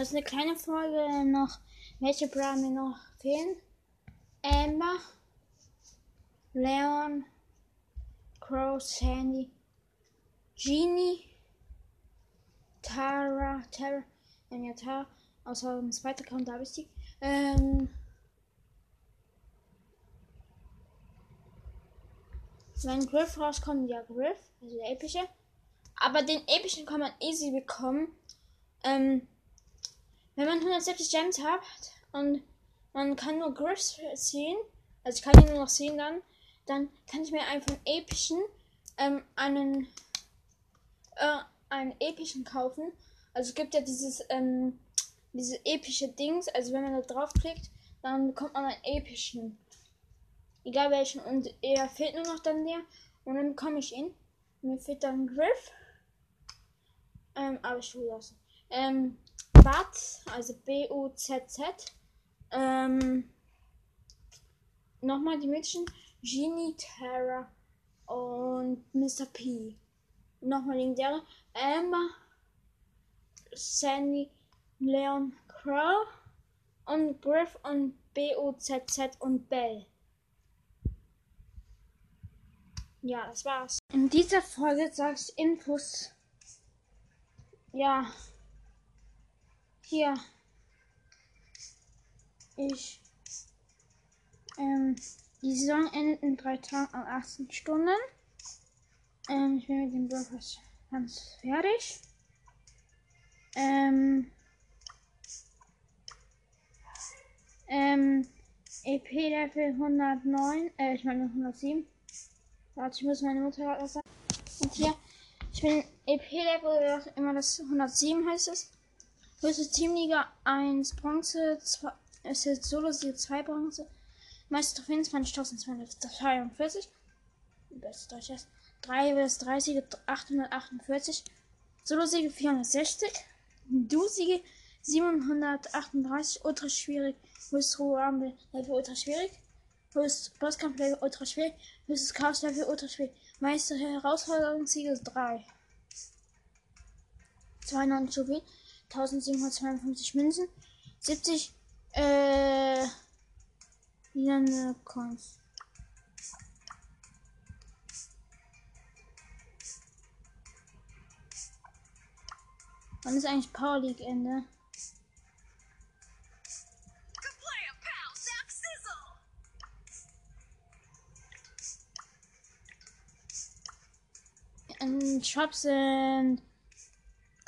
Das ist eine kleine Folge noch, welche Bra mir noch fehlen. Amber, Leon, Crow, Sandy, Genie, Tara, Tara, ähm, ja, Tara, außer dem zweiten Account, da habe ich die. Ähm, wenn Griff rauskommt, ja, Griff, also der epische. Aber den epischen kann man easy bekommen. Ähm, wenn man 170 Gems hat und man kann nur Griffs ziehen, also ich kann ihn nur noch sehen dann, dann kann ich mir einfach einen epischen, ähm, einen, äh, einen epischen kaufen. Also es gibt ja dieses, ähm, diese epische Dings, also wenn man da draufklickt, dann bekommt man einen epischen. Egal welchen. Und er fehlt nur noch dann der. Und dann bekomme ich ihn. Mir fehlt dann Griff. Ähm, aber ich will lassen. Ähm, Bat, also B-U-Z-Z. Ähm, nochmal die Mädchen. Genie, Terra und Mr. P. Nochmal legendäre. Amber, Sandy, Leon Crow und Griff und B-O-Z-Z und Bell. Ja, das war's. In dieser Folge sag ich Infos. Ja. Hier. Ich. Ähm, die Saison endet in drei Tagen an 18 Stunden. Ähm, ich bin mit dem Burgers ganz fertig. Ähm. Ähm. EP-Level 109, äh, ich meine 107. Warte, ich muss meine Mutter gerade sagen. Und hier, ich bin EP-Level, immer das 107 heißt es. Höchste Teamliga 1 Bronze, 2, es ist Solo-Sieg 2 Bronze. Meiste Trophäen 20.242. Bestes Deutsch ist. 3 bis 30 848. Solo-Siege 460. Du-Siege 738. Ultra schwierig. Höchstes Ruhe Level ultra schwierig. Höchstes Bosskampf-Level ultra schwierig. Höchstes Chaos-Level ultra schwierig. Meister Herausforderungssiege 3. 92 Juwelen. 1752 Münzen. 70 äh Lilane Coins. Wann ist eigentlich Power League Ende? In Shops sind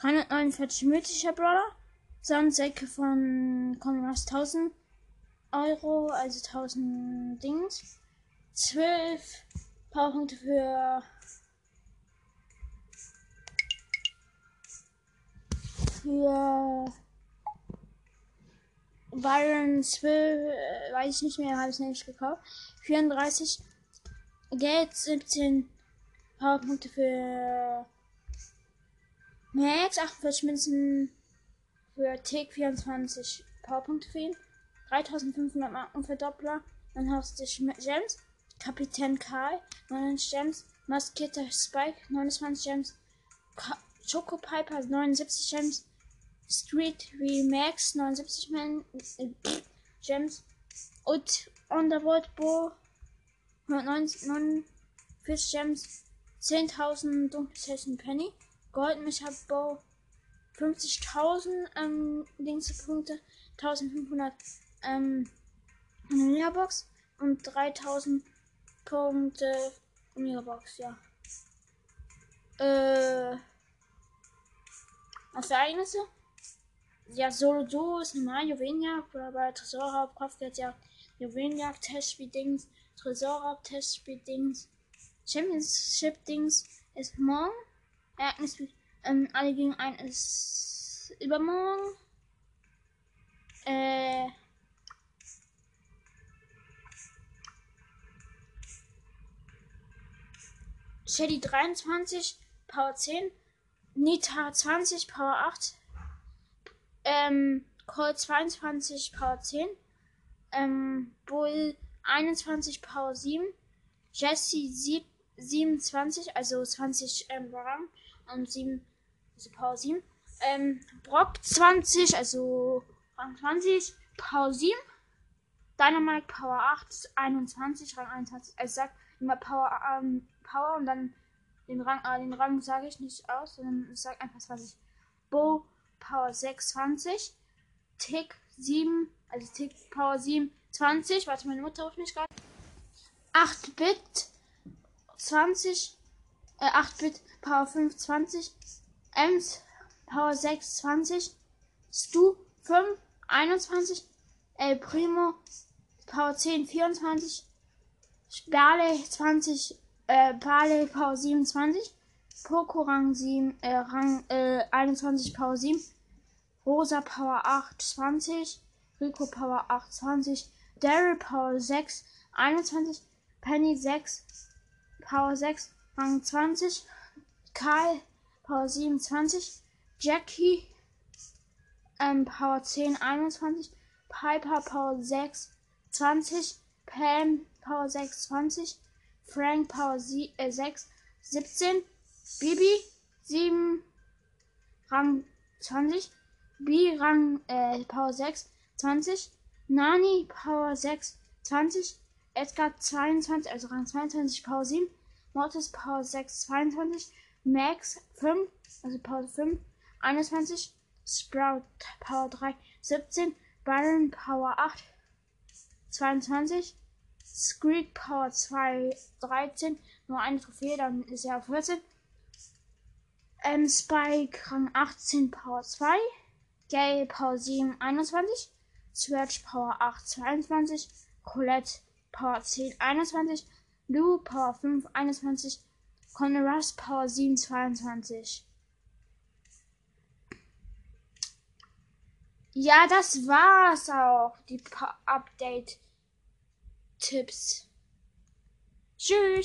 349 mythischer Brawler. Sandsäcke von aus 1000 Euro, also 1000 Dings. 12 Powerpunkte für für Byron 12, äh, weiß ich nicht mehr, habe ich nicht gekauft. 34 Geld, 17 Powerpunkte für Max, 48 Münzen für Tick, 24 Powerpunkte ihn. 3500 Marken für Doppler, 59 Gems. Kapitän Karl, 99 Gems. Maskierter Spike, 29 Gems. Ka Choco Piper, 79 Gems. Street Remax, 79 Men äh, Gems. Und Underworld Bo, 149 Gems. 10.000 Dunkelzeichen Penny. Goldmecher Bow 50.000 ähm, Punkte, 1500 ähm, Megabox und 3000 Punkte Megabox, ja. Äh, was für Ereignisse? Ja, Solo Duo ist normal, Juwelenjagd, bei Tresorraub, Kopfgeldjagd, Juwelenjagd, Testspiel-Dings, Tresorraub, Testspiel-Dings, Championship-Dings ist morgen. Ereignis, ähm, alle gegen ein ist übermorgen. Äh. Shelly 23, Power 10. Nita 20, Power 8. Ähm, Cole 22, Power 10. Ähm, Bull 21, Power 7. Jesse 27, also 20 ähm, Rang und 7, also Power 7. Ähm, Brock 20, also Rang 20, Power 7. Dynamite Power 8, 21, Rang 21. Also sagt immer Power, ähm, Power und dann den Rang, äh, den Rang sage ich nicht aus, sondern ich sage einfach 20. Bo Power 6, 20. Tick 7, also Tick Power 7, 20. Warte, meine Mutter ruft mich gerade. 8-Bit 20, äh, 8-Bit Power 5, 20. Ems Power 6, 20. Stu 5, 21. El Primo Power 10, 24. Sperle 20, äh, Bale Power 27. Poco Rang 7, äh, Rang äh, 21 Power 7. Rosa Power 8, 20. Rico Power 8, 20. Daryl Power 6, 21. Penny 6, Power 6, Rang 20. Karl Power 27. Jackie ähm, Power 10, 21. Piper Power 6, 20. Pam Power 6, 20. Frank Power 6, äh, 17. Bibi 7, Rang 20. B Rang äh, Power 6, 20. Nani Power 6, 20. Edgar 22, also Rang 22, Power 7. Mortis Power 6, 22. Max 5, also Power 5, 21. Sprout Power 3, 17. Byron Power 8, 22. Squeak Power 2, 13. Nur eine Trophäe, dann ist er auf 14. Ähm, Spike Rang 18, Power 2. Gay Power 7, 21. Switch Power 8, 22. Colette Power 10, 21. Lou Power 5, 21. Connorus Power 7, 22. Ja, das war's auch. Die Update-Tipps. Tschüss.